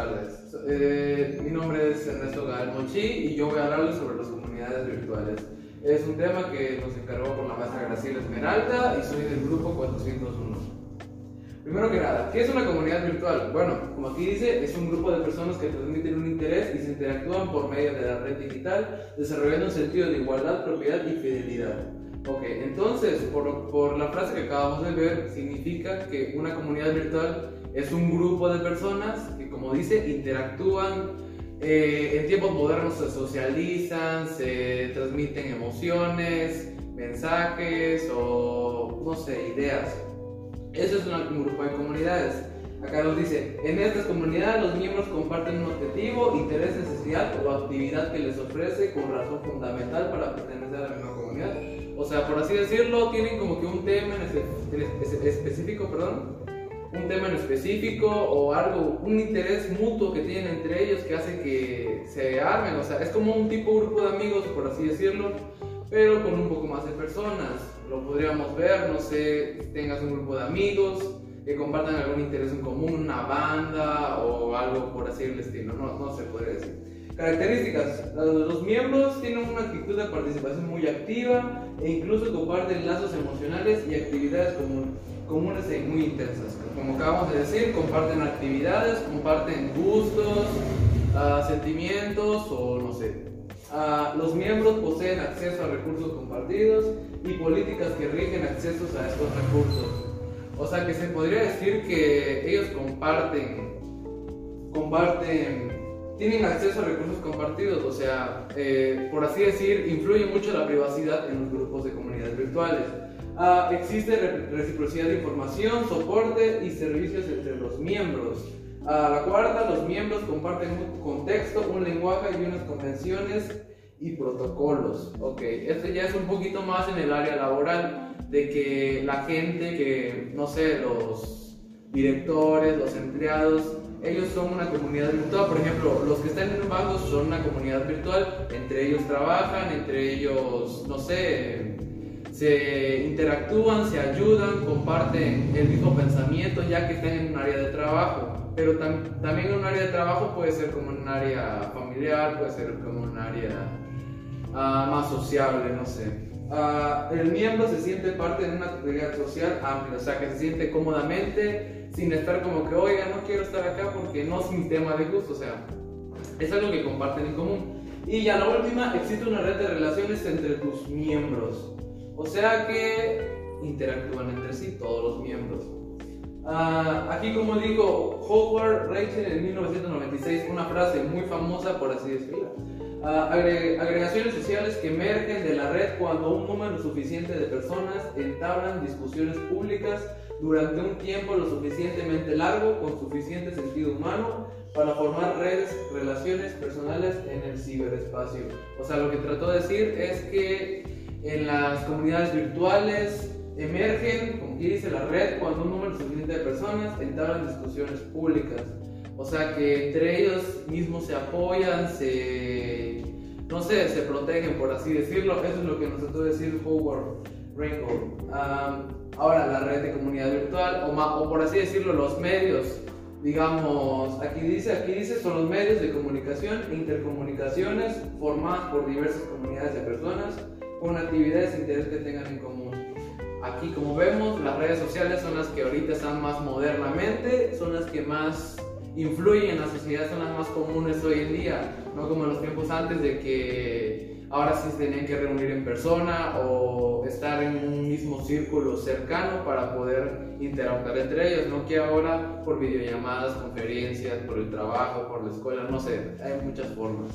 tardes. Eh, mi nombre es Ernesto Gael Mochi y yo voy a hablarles sobre las comunidades virtuales. Es un tema que nos encargó por la maestra Graciela Esmeralda y soy del grupo 401. Primero que nada, ¿qué es una comunidad virtual? Bueno, como aquí dice, es un grupo de personas que transmiten un interés y se interactúan por medio de la red digital, desarrollando un sentido de igualdad, propiedad y fidelidad. Ok, entonces, por, por la frase que acabamos de ver, significa que una comunidad virtual es un grupo de personas como dice, interactúan. Eh, en tiempos modernos se socializan, se transmiten emociones, mensajes o, no sé, ideas. Eso es un grupo de comunidades. Acá nos dice, en estas comunidades los miembros comparten un objetivo, interés, necesidad o actividad que les ofrece con razón fundamental para pertenecer a la misma comunidad. O sea, por así decirlo, tienen como que un tema en específico, perdón, un tema en específico o algo, un interés mutuo que tienen entre ellos que hace que se armen. O sea, es como un tipo grupo de amigos, por así decirlo, pero con un poco más de personas. Lo podríamos ver, no sé, tengas un grupo de amigos que compartan algún interés en común, una banda o algo por así el estilo, no, no se puede decir. Características. Los miembros tienen una actitud de participación muy activa e incluso comparten lazos emocionales y actividades comunes y muy intensas. Como acabamos de decir, comparten actividades, comparten gustos, uh, sentimientos o no sé. Uh, los miembros poseen acceso a recursos compartidos y políticas que rigen accesos a estos recursos. O sea que se podría decir que ellos comparten, comparten tienen acceso a recursos compartidos, o sea, eh, por así decir, influye mucho la privacidad en los grupos de comunidades virtuales. Ah, existe reciprocidad de información, soporte y servicios entre los miembros. Ah, la cuarta, los miembros comparten un contexto, un lenguaje y unas convenciones y protocolos. Ok, esto ya es un poquito más en el área laboral, de que la gente que, no sé, los directores, los empleados, ellos son una comunidad virtual. Por ejemplo, los que están en un banco son una comunidad virtual. Entre ellos trabajan, entre ellos, no sé, se interactúan, se ayudan, comparten el mismo pensamiento ya que están en un área de trabajo. Pero también un área de trabajo puede ser como un área familiar, puede ser como un área ah, más sociable, no sé. Ah, el miembro se siente parte de una comunidad social amplia, o sea, que se siente cómodamente, sin estar como que, oiga, no quiero estar acá porque no es mi tema de gusto, o sea, es algo que comparten en común. Y ya la última, existe una red de relaciones entre tus miembros, o sea que interactúan entre sí todos los miembros. Ah, aquí como digo, Howard Rachel en 1996, una frase muy famosa por así decirlo agregaciones sociales que emergen de la red cuando un número suficiente de personas entablan discusiones públicas durante un tiempo lo suficientemente largo con suficiente sentido humano para formar redes, relaciones personales en el ciberespacio. O sea, lo que trató de decir es que en las comunidades virtuales emergen, como dice la red, cuando un número suficiente de personas entablan discusiones públicas. O sea que entre ellos mismos se apoyan, se, no sé, se protegen, por así decirlo. Eso es lo que nos trató de decir Howard Rainbow. ahora, la red de comunidad virtual, o, o por así decirlo, los medios digamos, aquí dice, aquí dice, son los medios de comunicación e intercomunicaciones formadas por diversas comunidades de personas con actividades e intereses que tengan en común. Aquí, como vemos, las redes sociales son las que ahorita están más modernamente, son las que más influyen en la sociedad son las más comunes hoy en día, no como en los tiempos antes de que ahora sí se tenían que reunir en persona o estar en un mismo círculo cercano para poder interactuar entre ellos, no que ahora por videollamadas, conferencias, por el trabajo, por la escuela, no sé, hay muchas formas.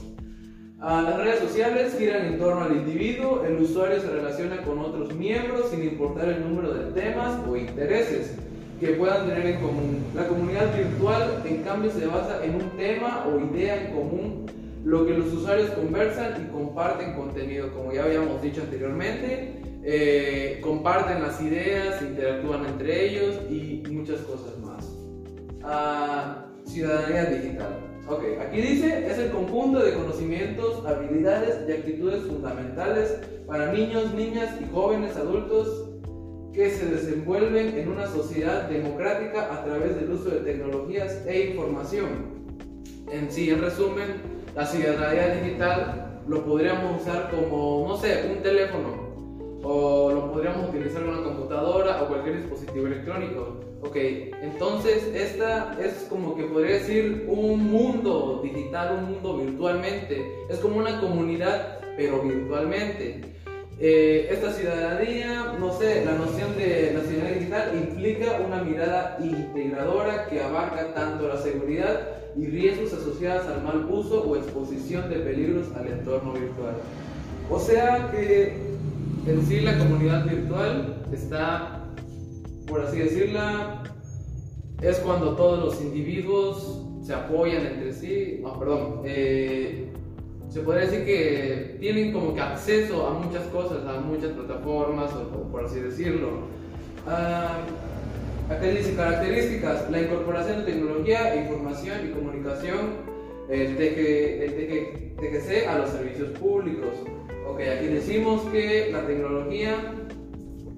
Ah, las redes sociales giran en torno al individuo, el usuario se relaciona con otros miembros sin importar el número de temas o intereses que puedan tener en común. La comunidad virtual, en cambio, se basa en un tema o idea en común, lo que los usuarios conversan y comparten contenido, como ya habíamos dicho anteriormente, eh, comparten las ideas, interactúan entre ellos y muchas cosas más. Ah, ciudadanía digital. Ok, aquí dice, es el conjunto de conocimientos, habilidades y actitudes fundamentales para niños, niñas y jóvenes adultos que se desenvuelven en una sociedad democrática a través del uso de tecnologías e información. en sí, en resumen, la ciudadanía digital lo podríamos usar como, no sé, un teléfono o lo podríamos utilizar en una computadora o cualquier dispositivo electrónico. Ok, entonces esta es como que podría decir un mundo digital, un mundo virtualmente. Es como una comunidad, pero virtualmente. Eh, esta ciudadanía, no sé, la noción de ciudadanía digital implica una mirada integradora que abarca tanto la seguridad y riesgos asociados al mal uso o exposición de peligros al entorno virtual. O sea que en sí la comunidad virtual está, por así decirla, es cuando todos los individuos se apoyan entre sí, no, perdón, eh, se podría decir que tienen como que acceso a muchas cosas, a muchas plataformas, o, por así decirlo. Ah, acá características, la incorporación de tecnología, información y comunicación, el, TGC a los servicios públicos. Ok, aquí decimos que la tecnología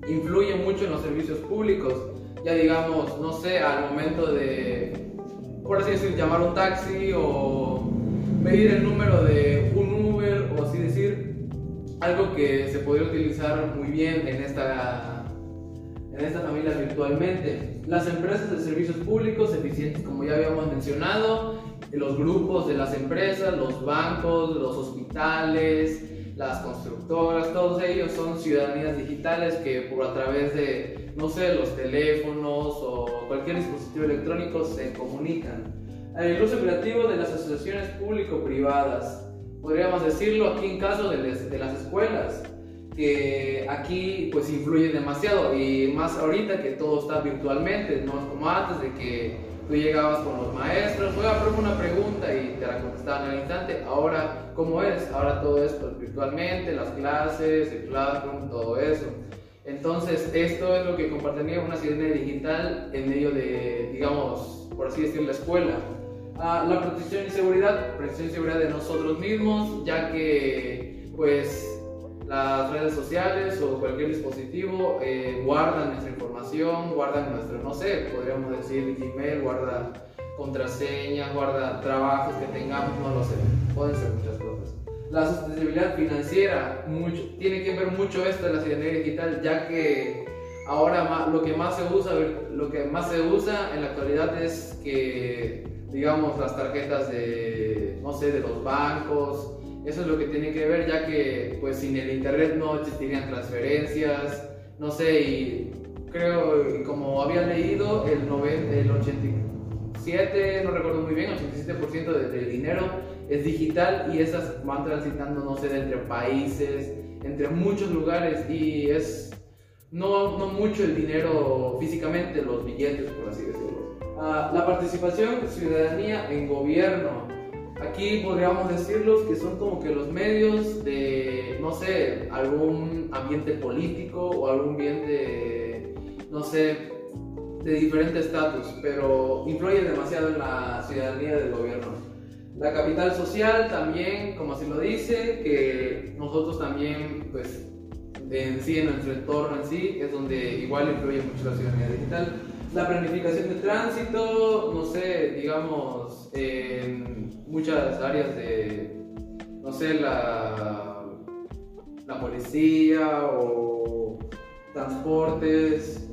influye mucho en los servicios públicos. Ya digamos, no sé, al momento de, por así decir, llamar un taxi o medir el número de un Uber o así decir, algo que se podría utilizar muy bien en esta, en esta familia virtualmente. Las empresas de servicios públicos eficientes, como ya habíamos mencionado, los grupos de las empresas, los bancos, los hospitales, las constructoras, todos ellos son ciudadanías digitales que por a través de, no sé, los teléfonos o cualquier dispositivo electrónico se comunican. El uso creativo de las asociaciones público-privadas, podríamos decirlo aquí en caso de, de las escuelas, que aquí pues influye demasiado y más ahorita que todo está virtualmente, no es como antes de que tú llegabas con los maestros, voy a hacer una pregunta y te la contestaban al instante. Ahora, ¿cómo es? Ahora todo esto virtualmente, las clases, el classroom, todo eso. Entonces, esto es lo que compartiría una ciudadanía digital en medio de, digamos, por así decirlo, la escuela. Ah, la protección y seguridad, protección y seguridad de nosotros mismos, ya que, pues, las redes sociales o cualquier dispositivo eh, guardan nuestra información, guardan nuestro, no sé, podríamos decir Gmail, guarda contraseñas, guarda trabajos que tengamos, no lo sé, pueden ser muchas cosas. La sostenibilidad financiera, mucho, tiene que ver mucho esto de la ciudadanía digital, ya que ahora lo que más se usa, lo que más se usa en la actualidad es que, digamos, las tarjetas de, no sé, de los bancos, eso es lo que tiene que ver, ya que pues sin el internet no existirían transferencias, no sé, y creo, como había leído, el, 90, el 87, no recuerdo muy bien, 87% del de dinero es digital y esas van transitando, no sé, entre países, entre muchos lugares y es no, no mucho el dinero físicamente, los billetes, por así decirlo. Ah, la participación ciudadanía en gobierno. Aquí podríamos decirlos que son como que los medios de, no sé, algún ambiente político o algún ambiente, no sé, de diferente estatus, pero influye demasiado en la ciudadanía del gobierno. La capital social también, como así lo dice, que nosotros también, pues, en sí, en nuestro entorno en sí, es donde igual influye mucho la ciudadanía digital. La planificación de tránsito, no sé, digamos, en muchas áreas de, no sé, la, la policía o transportes,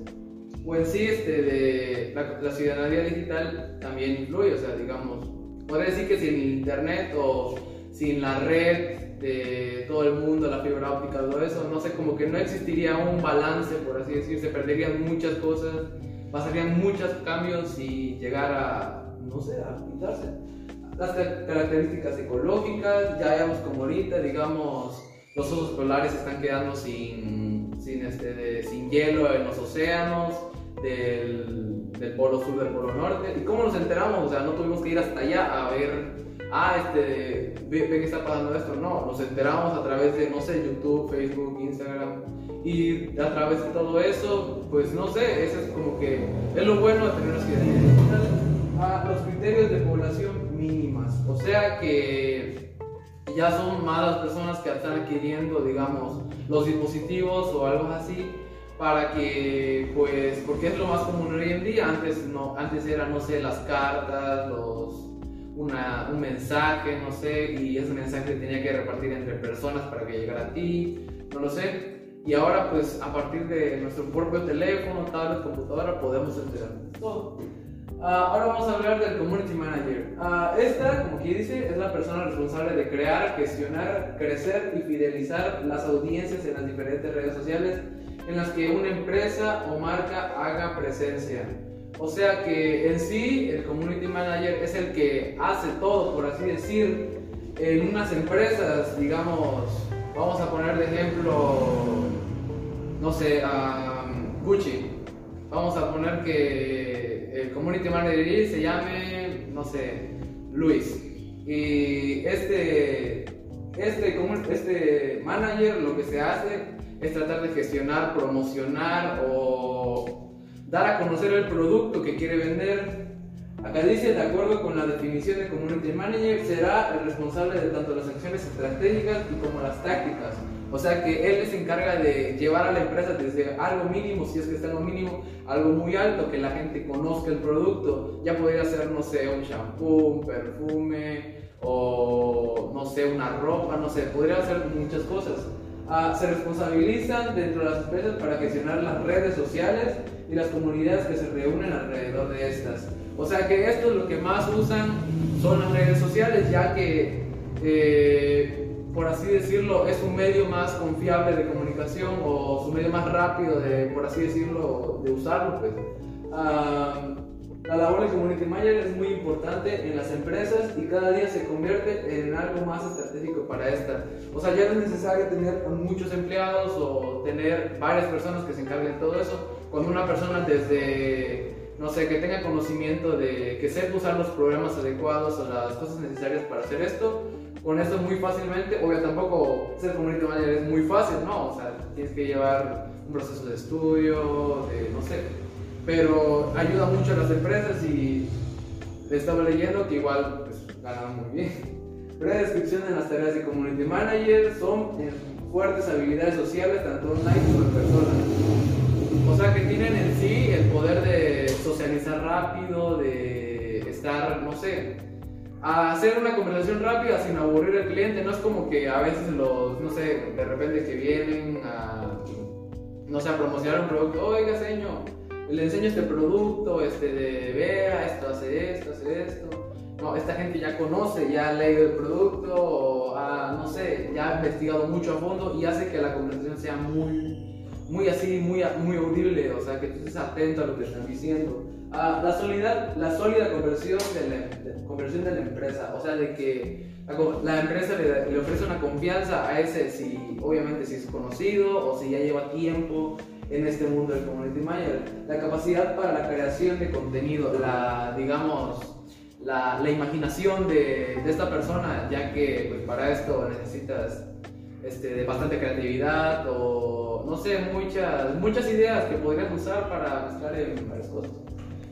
o en sí este, de la, ciudadanía digital también influye, o sea, digamos, podría decir que sin internet o sin la red de todo el mundo, la fibra óptica, todo eso, no sé, como que no existiría un balance, por así decir, se perderían muchas cosas, pasarían muchos cambios y llegar a, no sé, a quitarse las características ecológicas, ya vemos como ahorita, digamos, los osos polares están quedando sin, sin, este, sin hielo en los océanos, del, del, polo sur, del polo norte. ¿Y cómo nos enteramos? O sea, no tuvimos que ir hasta allá a ver, ah, este, ve, que está pasando esto. No, nos enteramos a través de, no sé, YouTube, Facebook, Instagram. Y a través de todo eso, pues no sé, eso es como que es lo bueno de tener digital. Ah, los criterios de población mínimas. O sea que ya son más las personas que están adquiriendo, digamos, los dispositivos o algo así para que, pues, porque es lo más común hoy en día. Antes, no, antes eran, no sé, las cartas, los una, un mensaje, no sé, y ese mensaje tenía que repartir entre personas para que llegara a ti, no lo sé. Y ahora pues a partir de nuestro propio teléfono, tablet, computadora podemos enterar todo. Ah, ahora vamos a hablar del Community Manager. Uh, esta, como aquí dice, es la persona responsable de crear, gestionar, crecer y fidelizar las audiencias en las diferentes redes sociales en las que una empresa o marca haga presencia. O sea que en sí el Community Manager es el que hace todo, por así decir, en unas empresas, digamos, vamos a poner de ejemplo, no sé, Gucci. Vamos a poner que Community Manager se llame, no sé, Luis. Y este, este, este manager lo que se hace es tratar de gestionar, promocionar o dar a conocer el producto que quiere vender. Acá dice, de acuerdo con la definición de Community Manager, será el responsable de tanto las acciones estratégicas como las tácticas. O sea que él se encarga de llevar a la empresa desde algo mínimo, si es que está en lo mínimo, algo muy alto, que la gente conozca el producto. Ya podría ser, no sé, un shampoo, un perfume o, no sé, una ropa, no sé, podría ser muchas cosas. Ah, se responsabilizan dentro de las empresas para gestionar las redes sociales y las comunidades que se reúnen alrededor de estas. O sea que esto es lo que más usan son las redes sociales, ya que, eh, por así decirlo, es un medio más confiable de comunicación o su medio más rápido de, por así decirlo, de usarlo. Pues. Ah, la labor de Community Manager es muy importante en las empresas y cada día se convierte en algo más estratégico para esta. O sea, ya no es necesario tener muchos empleados o tener varias personas que se encarguen de todo eso. Cuando una persona desde, no sé, que tenga conocimiento de que sepa usar los programas adecuados o las cosas necesarias para hacer esto, con esto muy fácilmente, obvio tampoco ser Community Manager es muy fácil, ¿no? O sea, tienes que llevar un proceso de estudio, de, no sé, pero ayuda mucho a las empresas y estaba leyendo que igual pues, muy bien. Breve descripción de las tareas de Community Manager son fuertes habilidades sociales, tanto online como en persona. O sea que tienen en sí el poder de socializar rápido, de estar, no sé, hacer una conversación rápida sin aburrir al cliente. No es como que a veces los, no sé, de repente que vienen a, no sé, promocionar un producto, oiga señor, le enseño este producto, este de vea, esto hace esto, hace esto. No, esta gente ya conoce, ya ha leído el producto, o no sé, ya ha investigado mucho a fondo y hace que la conversación sea muy, muy así, muy, muy audible, o sea, que tú estés atento a lo que están diciendo. Ah, la, sólida, la sólida conversión de la, conversión de la empresa, o sea, de que la, empresa le, le, ofrece una confianza a ese, si obviamente si es conocido o si ya lleva tiempo en este mundo del community manager. La capacidad para la creación de contenido, la, digamos, la, la imaginación de, de, esta persona, ya que pues, para esto necesitas este, de bastante creatividad o, no sé, muchas, muchas ideas que podrías usar para mezclar en varias cosas.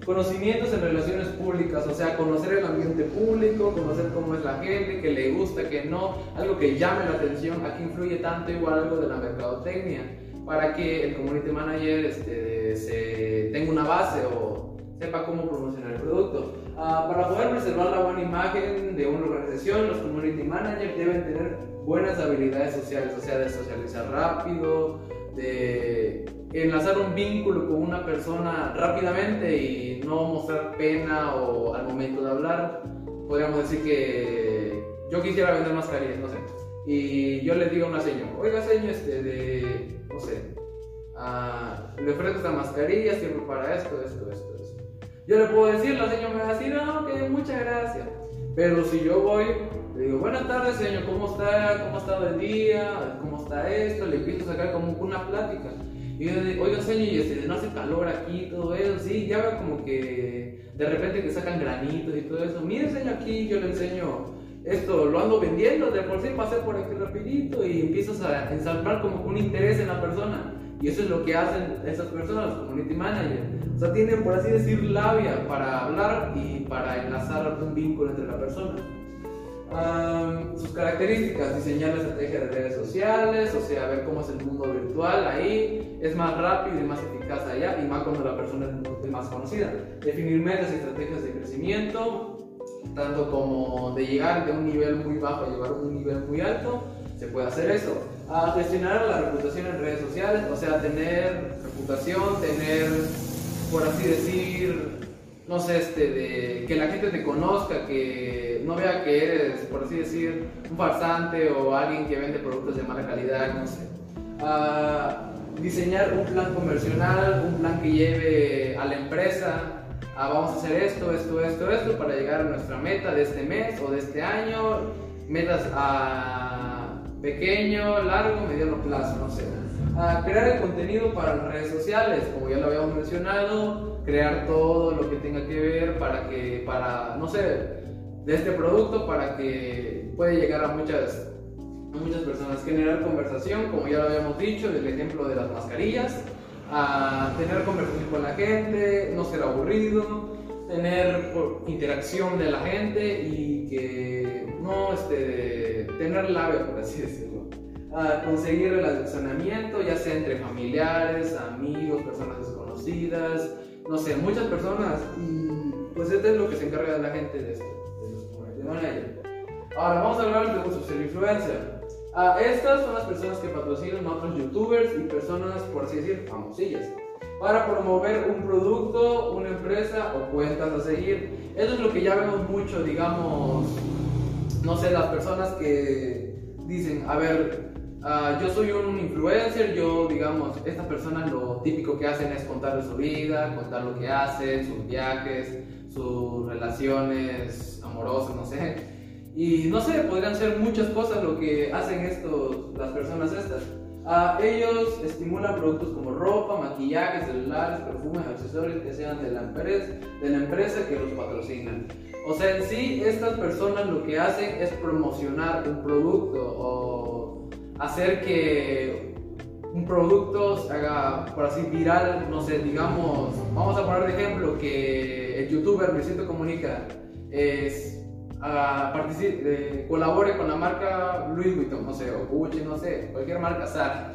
Conocimientos en relaciones públicas, o sea, conocer el ambiente público, conocer cómo es la gente, que le gusta, que no, algo que llame la atención, aquí influye tanto igual algo de la mercadotecnia para que el community manager este, se tenga una base o sepa cómo promocionar el producto. Ah, para poder preservar la buena imagen de una organización, los community managers deben tener buenas habilidades sociales, o sea, de socializar rápido, de enlazar un vínculo con una persona rápidamente y no mostrar pena o al momento de hablar. Podríamos decir que yo quisiera vender mascarillas, no sé. Y yo le digo a una señora, oiga señor, este, de no sé, uh, le ofrezco esta mascarilla, sirve para esto, esto, esto, esto. Yo le puedo decir, la señora me va a decir, no, que muchas gracias. Pero si yo voy, le digo, buenas tardes, señor, ¿cómo está? ¿Cómo ha estado el día? ¿Cómo está esto? Le empiezo a sacar como una plática. Y yo digo, oiga, ¿y este, no hace calor aquí, todo eso? Sí, ya veo como que de repente que sacan granitos y todo eso. Mire, señor, aquí yo le enseño esto lo ando vendiendo, de por sí pasé por aquí rapidito y empiezas a ensamblar como un interés en la persona. Y eso es lo que hacen esas personas, los community managers. O sea, tienen, por así decir, labia para hablar y para enlazar un vínculo entre la persona. sus características, diseñar la estrategia de redes sociales, o sea, ver cómo es el mundo virtual ahí, es más rápido y más eficaz allá, y más cuando la persona es más conocida. Definir metas y estrategias de crecimiento, tanto como de llegar de un nivel muy bajo a llevar a un nivel muy alto, se puede hacer eso. A gestionar la reputación en redes sociales, o sea, tener reputación, tener, por así decir, no sé, este, de que la gente te conozca, que no vea que eres, por así decir, un farsante o alguien que vende productos de mala calidad, no sé. A diseñar un plan comercial, un plan que lleve a la empresa Ah, vamos a hacer esto, esto, esto, esto para llegar a nuestra meta de este mes o de este año, metas a pequeño, largo, mediano plazo, no sé. A crear el contenido para las redes sociales, como ya lo habíamos mencionado, crear todo lo que tenga que ver para que, para, no sé, de este producto para que pueda llegar a muchas, a muchas personas. Generar conversación, como ya lo habíamos dicho, del ejemplo de las mascarillas a tener conversación con la gente, no ser aburrido, tener interacción de la gente y que no este, tener labia, por así decirlo. A conseguir el relacionamiento, ya sea entre familiares, amigos, personas desconocidas, no sé, muchas personas. Y pues esto es lo que se encarga de la gente de esto, de los community Ahora vamos a hablar de uso ser influencer. Ah, estas son las personas que patrocinan a otros youtubers y personas, por así decir, famosillas, para promover un producto, una empresa o cuentas a seguir. Eso es lo que ya vemos mucho, digamos, no sé, las personas que dicen, a ver, ah, yo soy un influencer, yo, digamos, estas personas lo típico que hacen es contar de su vida, contar lo que hacen, sus viajes, sus relaciones amorosas, no sé. Y no sé, podrían ser muchas cosas lo que hacen estos, las personas estas. a ellos estimulan productos como ropa, maquillaje, celulares, perfumes, accesorios que sean de la, empresa, de la empresa que los patrocinan. O sea, en sí, estas personas lo que hacen es promocionar un producto o hacer que un producto se haga, por así, viral, no sé, digamos, vamos a poner de ejemplo que el youtuber Luisito Comunica es eh, colabore con la marca Louis Vuitton, no sé, o Gucci, no sé, cualquier marca Zara.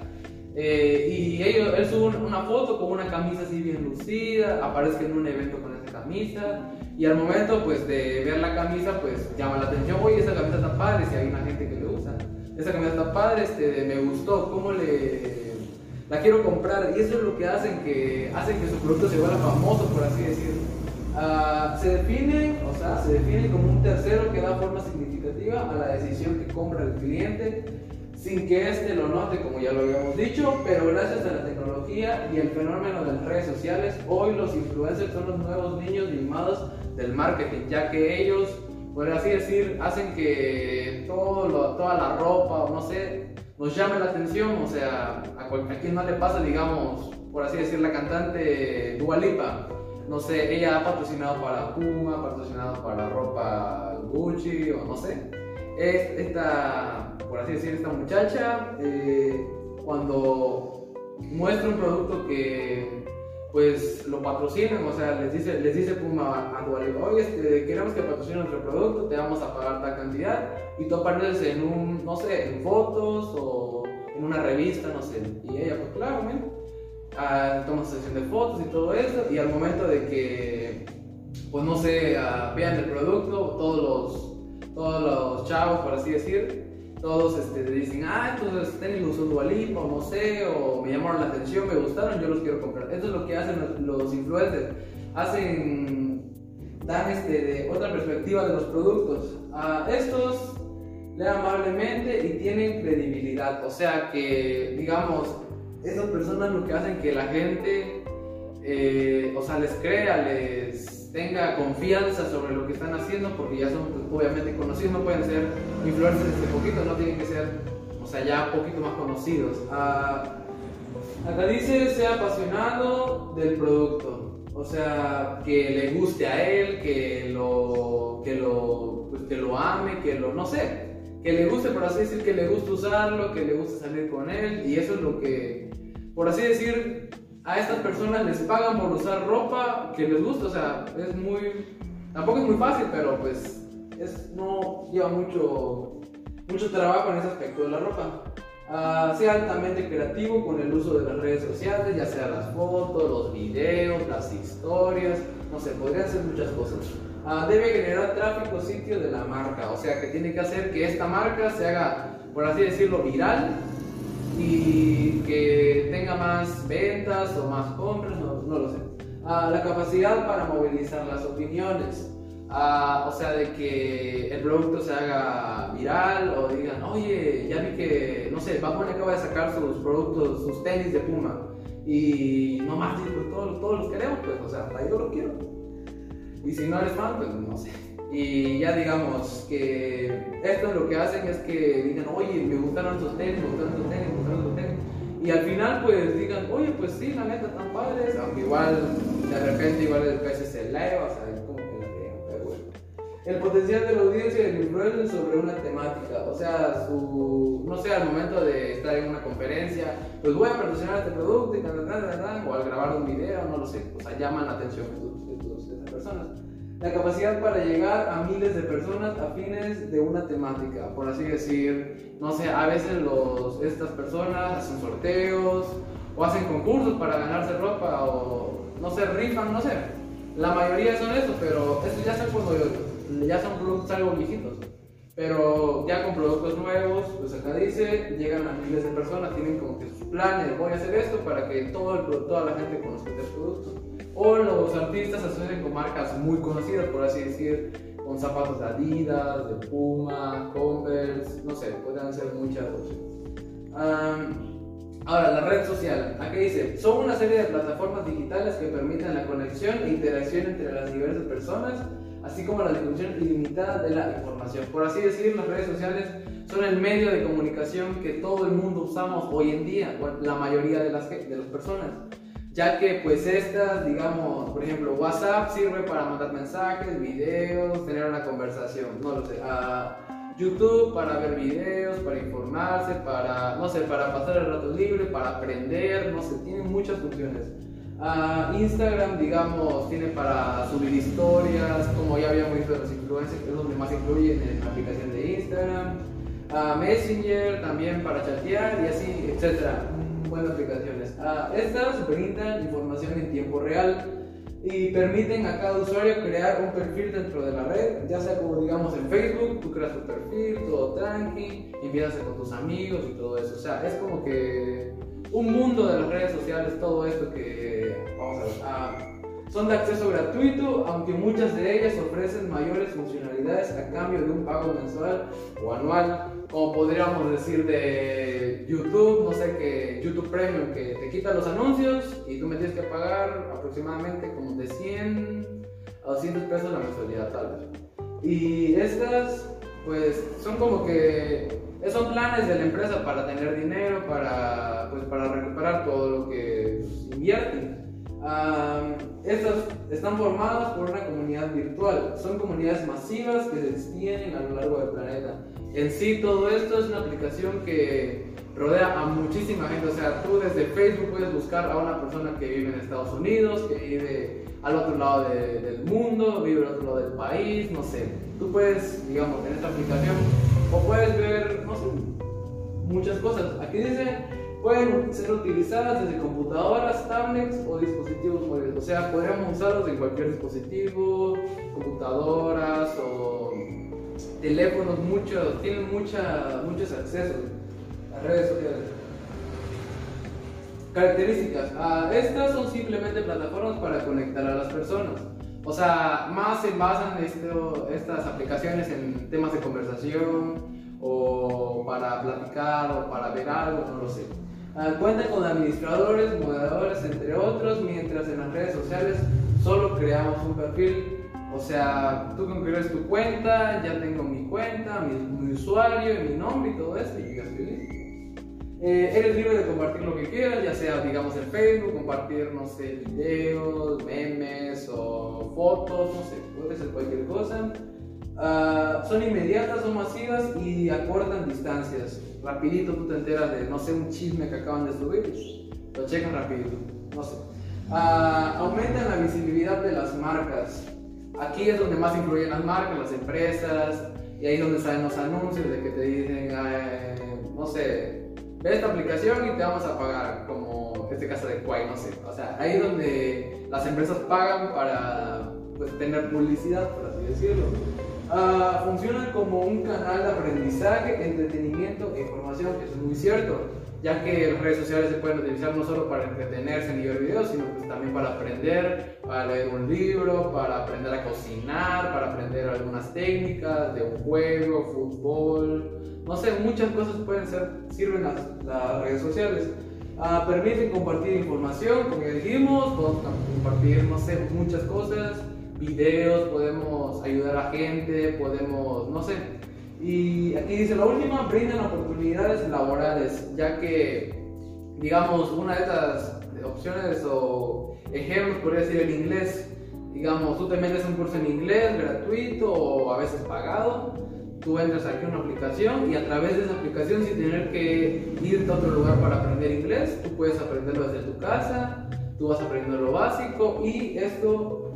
Eh, y ellos, él sube una foto con una camisa así bien lucida, aparece en un evento con esa camisa y al momento pues de ver la camisa pues llama la atención, oye esa camisa está padre, si hay una gente que le usa, esa camisa está padre, este, me gustó, ¿cómo le la quiero comprar? Y eso es lo que hacen que, hacen que su producto se vuelva famoso, por así decirlo. Ah, se define, o sea, se define como un tercero que da forma significativa a la decisión que compra el cliente sin que éste lo note, como ya lo habíamos dicho, pero gracias a la tecnología y el fenómeno de las redes sociales, hoy los influencers son los nuevos niños mimados del marketing, ya que ellos, por así decir, hacen que todo toda la ropa, o no sé, nos llame la atención, o sea, a, a quien no le pasa, digamos, por así decir, la cantante Dualipa no sé, ella ha patrocinado para Puma, ha patrocinado para ropa Gucci o no sé. Es esta, por así decir, esta muchacha, eh, cuando muestra un producto que pues lo patrocinan, o sea, les dice, les dice Puma a Dualipa, oye, este, queremos que patrocine nuestro producto, te vamos a pagar tal cantidad, y tú apareces en un, no sé, en fotos o en una revista, no sé, y ella, pues claro, toma sesión de fotos y todo eso, y al momento de que, pues no sé, vean el producto, todos los, todos los chavos, por así decir, todos este, dicen, ah, entonces tenis los usó no sé, o me llamaron la atención, me gustaron, yo los quiero comprar. Esto es lo que hacen los, influencers, hacen, dan este, de otra perspectiva de los productos. A estos leen amablemente y tienen credibilidad, o sea que, digamos, esas personas lo que hacen que la gente, eh, o sea, les crea, les tenga confianza sobre lo que están haciendo, porque ya son pues, obviamente conocidos, no pueden ser influencers de poquito, no tienen que ser, o sea, ya un poquito más conocidos. Ah, acá dice, sea apasionado del producto, o sea, que le guste a él, que lo, que lo, pues, que lo ame, que lo, no sé, que le guste, por así decir, que le guste usarlo, que le guste salir con él, y eso es lo que, por así decir, a estas personas les pagan por usar ropa que les gusta, o sea, es muy, tampoco es muy fácil, pero pues es, no lleva mucho, mucho trabajo en ese aspecto de la ropa. Uh, sea altamente creativo con el uso de las redes sociales, ya sea las fotos, los videos, las historias, no sé, podrían ser muchas cosas. ah, debe generar tráfico sitio de la marca. O sea, que tiene que hacer que esta marca se haga, por así decirlo, viral y que tenga más ventas o más compras, no, no lo sé. Ah, la capacidad para movilizar las opiniones. Ah, o sea, de que el producto se haga viral o digan, oye, ya vi que, no sé, Batman acaba de sacar sus productos, sus tenis de Puma y no más, pues todos, todos los queremos, pues, o sea, hasta yo lo quiero. Y si no eres fan, pues no sé. Y ya digamos que esto lo que hacen es que digan, oye, me gustaron estos tenis, me gustaron estos tenis, me gustaron estos tenis. Y al final pues digan, oye, pues sí, la neta, están padres, aunque igual de repente igual el precio se eleva, o sea, es como que la pero bueno. El potencial de la audiencia y el influencer sobre una temática, o sea, su, no sé, al momento de estar en una conferencia, pues voy a patrocinar este producto y tal, tal, tal, tal, o al grabar un video, no lo sé, o sea, llaman la atención de, de, de esas personas la capacidad para llegar a miles de personas a fines de una temática, por así decir, no sé, a veces los, estas personas hacen sorteos o hacen concursos para ganarse ropa o no sé, rifan, no sé. La mayoría son eso, pero eso ya son cuando ya son productos algo viejitos. Pero ya con productos nuevos, pues acá dice, llegan a miles de personas, tienen como que sus planes, voy a hacer esto para que todo el, toda la gente conozca este producto. O los artistas asocian con marcas muy conocidas, por así decir, con zapatos de Adidas, de Puma, Converse, no sé, pueden ser muchas opciones. ahora, la red social. Aquí dice, son una serie de plataformas digitales que permiten la conexión e interacción entre las diversas personas, así como la difusión ilimitada de la información. Por así decir, las redes sociales son el medio de comunicación que todo el mundo usamos hoy en día, la mayoría de las, de las personas ya que pues estas, digamos, por ejemplo, WhatsApp sirve para mandar mensajes, videos, tener una conversación, no lo sé, a YouTube para ver videos, para informarse, para, no sé, para pasar el rato libre, para aprender, no sé, tiene muchas funciones. a Instagram, digamos, tiene para subir historias, como ya habíamos visto de los influencers, que es donde más influyen en la aplicación de Instagram. a Messenger también para chatear y así, etcétera buenas aplicaciones. Ah, estas brindan información en tiempo real y permiten a cada usuario crear un perfil dentro de la red, ya sea como digamos en Facebook, tú creas tu perfil, todo tranqui, empiezas con tus amigos y todo eso. O sea, es como que un mundo de las redes sociales, todo esto que vamos a ver. Son de acceso gratuito, aunque muchas de ellas ofrecen mayores funcionalidades a cambio de un pago mensual o anual, como podríamos decir de YouTube, no sé, que YouTube Premium, que te quita los anuncios y tú me tienes que pagar aproximadamente como de 100 a 200 pesos la mensualidad tal vez. Y estas, pues, son como que son planes de la empresa para tener dinero, para, pues, para recuperar todo lo que invierten estas están formadas por una comunidad virtual. Son comunidades masivas que se extienden a lo largo del planeta. En sí, todo esto es una aplicación que rodea a muchísima gente. O sea, tú desde Facebook puedes buscar a una persona que vive en Estados Unidos, que vive al otro lado del mundo, vive al otro lado del país, no sé. Tú puedes, digamos, en esta aplicación, o puedes ver, no sé, muchas cosas. Aquí dice pueden ser utilizadas desde computadoras, tablets o dispositivos móviles. O sea, podríamos usarlos en cualquier dispositivo, computadoras o teléfonos, muchos, tienen mucha, muchos accesos a redes sociales. Características. Ah, estas son simplemente plataformas para conectar a las personas. O sea, más se basan esto, estas aplicaciones en temas de conversación o para platicar o para ver algo, no lo sé. Ah, cuenta con administradores, moderadores, entre otros, mientras en las redes sociales solo creamos un perfil. O sea, tú creas tu cuenta, ya tengo mi cuenta, mi, usuario, mi nombre y todo eso, y yo estoy listo. Eh, eres libre de compartir lo que quieras, ya sea, digamos, en Facebook, compartir, no sé, videos, memes o fotos, no sé, puede ser cualquier cosa. Ah, son inmediatas, son masivas y acortan distancias. Rapidito tú te enteras de, no sé, un chisme que acaban de subir, lo checan rapidito, no sé. Uh, aumentan la visibilidad de las marcas. Aquí es donde más influyen las marcas, las empresas, y ahí es donde salen los anuncios de que te dicen, no sé, ve esta aplicación y te vamos a pagar, como este caso de Quay, no sé. O sea, ahí es donde las empresas pagan para pues, tener publicidad, por así decirlo. Uh, funciona como un canal de aprendizaje, entretenimiento e información, eso es muy cierto, ya que las redes sociales se pueden utilizar no solo para entretenerse ni ver videos, sino pues también para aprender, para leer un libro, para aprender a cocinar, para aprender algunas técnicas de un juego, fútbol, no sé, muchas cosas pueden ser, sirven las, las redes sociales. Uh, permiten compartir información, como ya dijimos, podemos compartir, no sé, muchas cosas videos, podemos ayudar a gente, podemos, no sé. Y aquí dice, la última, brindan oportunidades laborales, ya que, digamos, una de estas opciones o ejemplos podría ser el inglés. Digamos, tú te metes un curso en inglés gratuito o a veces pagado, tú entras aquí a una aplicación y a través de esa aplicación sin tener que irte a otro lugar para aprender inglés, tú puedes aprenderlo desde tu casa, tú vas aprendiendo lo básico y esto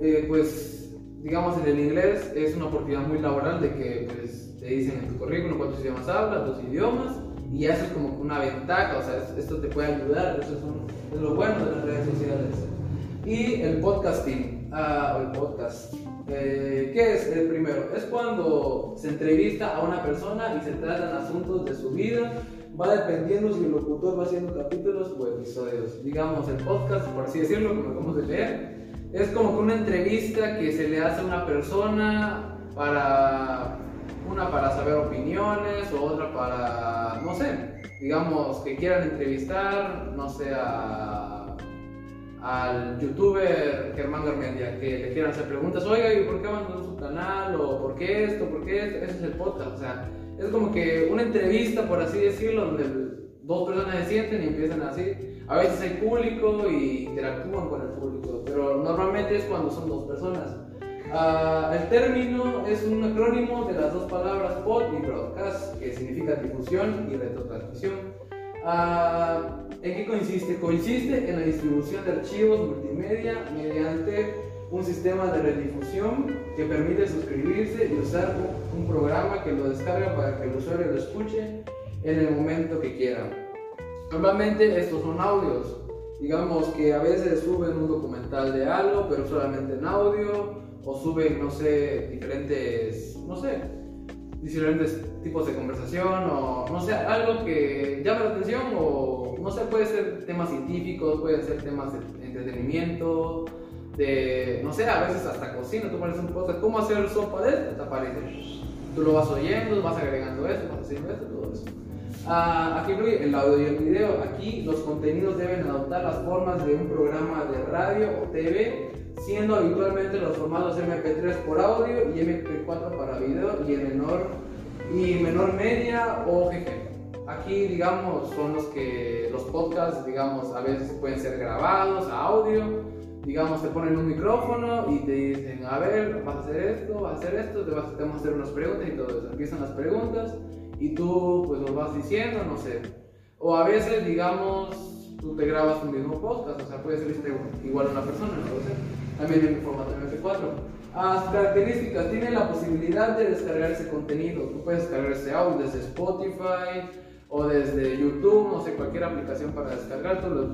eh, pues, digamos, en el inglés es una oportunidad muy laboral de que pues, te dicen en tu currículum cuántos idiomas hablas, dos idiomas, y eso es como una ventaja, o sea, esto te puede ayudar, eso es, lo bueno de las redes sociales. Y el podcasting, ah, el podcast. Eh, ¿Qué es el primero? Es cuando se entrevista a una persona y se tratan asuntos de su vida. Va dependiendo si el locutor va haciendo capítulos o episodios. Digamos, el podcast, por así decirlo, como acabamos de leer, es como que una entrevista que se le hace a una persona para una para saber opiniones o otra para no sé digamos que quieran entrevistar no sé al youtuber Germán Garmendia que le quieran hacer preguntas oiga ¿y por qué abandonó su canal? o ¿por qué esto? ¿por qué esto? ese es el podcast o sea es como que una entrevista por así decirlo donde dos personas se sienten y empiezan así. A veces hay público y interactúan con el público, pero normalmente es cuando son dos personas. Uh, el término es un acrónimo de las dos palabras pod y broadcast, que significa difusión y retrotransmisión. Uh, ¿En qué consiste? Consiste en la distribución de archivos multimedia mediante un sistema de redifusión que permite suscribirse y usar un programa que lo descarga para que el usuario lo escuche en el momento que quieran. Normalmente estos son audios. Digamos que a veces suben un documental de algo, pero solamente en audio, o suben, no sé, diferentes, no sé, diferentes tipos de conversación, o no sé, algo que llame la atención, o no sé, puede ser temas científicos, pueden ser temas de entretenimiento, de, no sé, a veces hasta cocina, tú pones un podcast, ¿cómo hacer sopa de esto? Te aparece. Tú lo vas oyendo, vas agregando esto, vas haciendo esto, todo eso. Ah, aquí incluye el audio y el video. Aquí los contenidos deben adoptar las formas de un programa de radio o TV, siendo habitualmente los formatos MP3 por audio y MP4 para video y en menor y menor media o GG. Aquí, digamos, son los que los podcasts, digamos, a veces pueden ser grabados a audio. Digamos, te ponen un micrófono y te dicen, a ver, vas a hacer esto, vas a hacer esto, te, vas, te vamos a hacer unas preguntas y todo eso. Empiezan las preguntas y tú pues lo vas diciendo, no sé. O a veces, digamos, tú te grabas un mismo podcast, o sea, puede ser este, igual una persona, no sé. También en formato MP4. Las características, tiene la posibilidad de descargar ese contenido. Tú puedes descargar ese audio desde Spotify o desde YouTube, no sé, cualquier aplicación para descargar. Tú lo,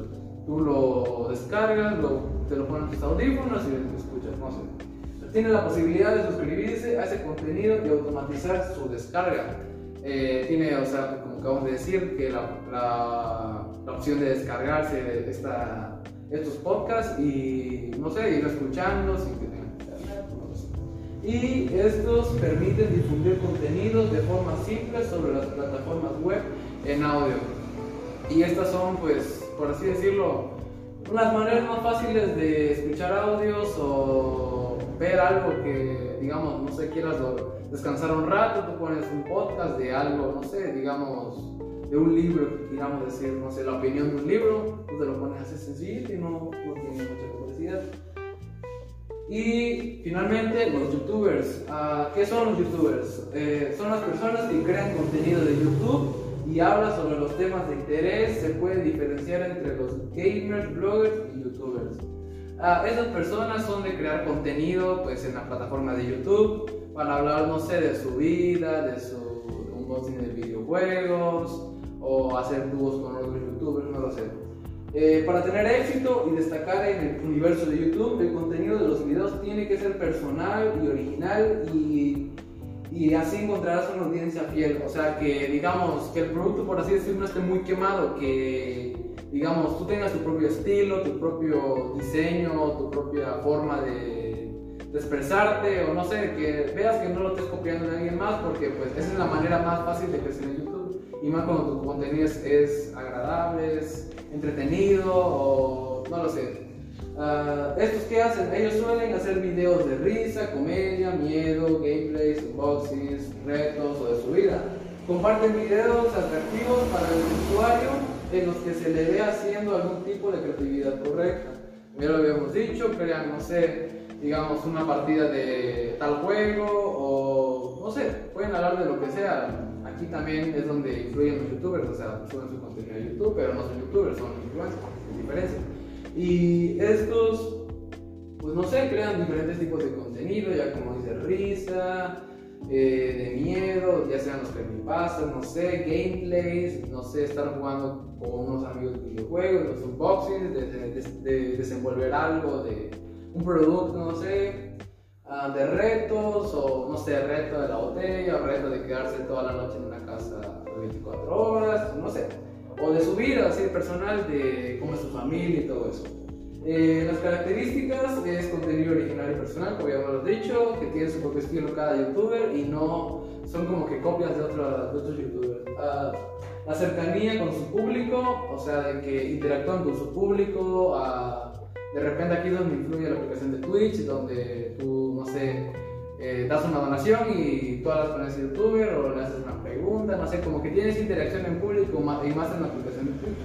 tú lo descargas, lo, te lo pones en tus audífonos y lo escuchas, no sé. Tiene la posibilidad de suscribirse a ese contenido y automatizar su descarga. Eh, tiene, o sea, como acabamos de decir, que la, la, opción de descargarse esta, estos podcasts y, no sé, ir escuchando sin que tengan. Y estos permiten difundir contenidos de forma simple sobre las plataformas web en audio. Y estas son, pues, por así decirlo, unas maneras más fáciles de escuchar audios o ver algo que, digamos, no sé, quieras descansar un rato, tú pones un podcast de algo, no sé, digamos, de un libro, digamos decir, no sé, la opinión de un libro, tú te lo pones así sencillo y no, no tiene mucha complejidad. Y finalmente, los youtubers. Uh, ¿Qué son los youtubers? Eh, son las personas que crean contenido de YouTube y hablan sobre los temas de interés. Se puede diferenciar entre los gamers, bloggers y youtubers. Uh, esas personas son de crear contenido pues, en la plataforma de YouTube para hablar, no sé, de su vida, de su unboxing de videojuegos o hacer dúos con otros youtubers, no lo sé. Eh, para tener éxito y destacar en el universo de YouTube, el contenido de los videos tiene que ser personal y original y, así encontrarás una audiencia fiel. O sea, que digamos que el producto, por así decirlo, no esté muy quemado, que digamos tú tengas tu propio estilo, tu propio diseño, tu propia forma de expresarte o no sé, que veas que no lo estés copiando de alguien más porque pues esa es la manera más fácil de crecer en YouTube y más cuando tu contenido es, es agradable, es entretenido o no lo sé. Uh, ¿Estos qué hacen? Ellos suelen hacer videos de risa, comedia, miedo, gameplays, unboxings, retos o de su vida. Comparten videos atractivos para el usuario en los que se le ve haciendo algún tipo de creatividad correcta. Ya lo habíamos dicho, crean, no sé, digamos, una partida de tal juego o no sé, pueden hablar de lo que sea aquí también es donde influyen los youtubers, o sea, suben su contenido a YouTube, pero no son youtubers, son influencers, es diferencia. Y estos, pues no sé, crean diferentes tipos de contenido, ya como dice risa, eh, de miedo, ya sean los creepypastas, no sé, gameplays, no sé, estar jugando con unos amigos de videojuegos, los unboxings, de, de, de desenvolver algo de un producto, no sé, Ah, de retos, o no sé, reto de la botella, reto de quedarse toda la noche en una casa por 24 horas, no sé, o de su vida así personal, de cómo es su familia y todo eso. Eh, las características es contenido original y personal, como ya hemos dicho, que tiene su propio estilo cada youtuber y no son como que copias de, otros, de otros youtubers. Uh, la cercanía con su público, o sea, de que interactúan con su público, uh, de repente aquí es donde influye la aplicación de Twitch, donde tú, no sé, eh, das una donación y tú hablas con ese youtuber o le haces una pregunta, no sé, como que tienes interacción en público y más en la aplicación de Twitch.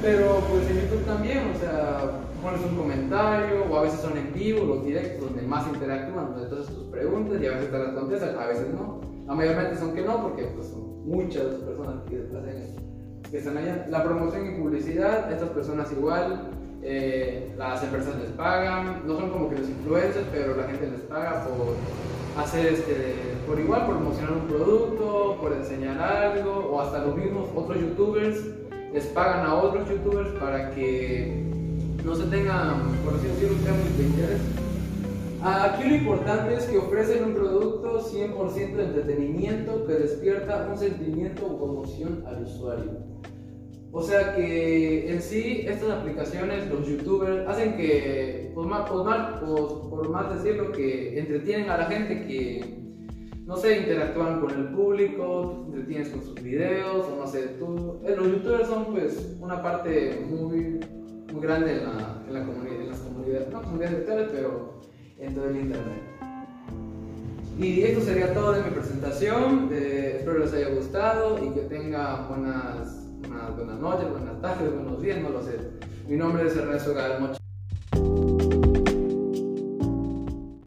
Pero pues en YouTube también, o sea, pones un comentario o a veces son en vivo los directos donde más interactúan, donde entonces tus preguntas y a veces te las contestan, a veces no. La mayormente son que no porque pues son muchas las personas que, que están allá. La promoción y publicidad, estas personas igual eh, las empresas les pagan, no son como que los influencers, pero la gente les paga por hacer este, por igual, por promocionar un producto, por enseñar algo, o hasta los mismos otros youtubers les pagan a otros youtubers para que no se tengan, por así decirlo, temas de interés. Aquí lo importante es que ofrecen un producto 100% de entretenimiento que despierta un sentimiento o emoción al usuario. O sea que en sí estas aplicaciones, los youtubers, hacen que, pues más, pues más, pues, por más decirlo, que entretienen a la gente que, no sé, interactúan con el público, entretienes con sus videos, o no sé, tú, eh, los youtubers son pues una parte muy, muy grande en, la, en, la comunidad, en las comunidades, no comunidades virtuales, pero en todo el internet. Y esto sería todo de mi presentación, eh, espero les haya gustado y que tengan buenas buenas noches, buenas tardes, buenos días, no lo sé. Mi nombre es Ernesto Galmoch.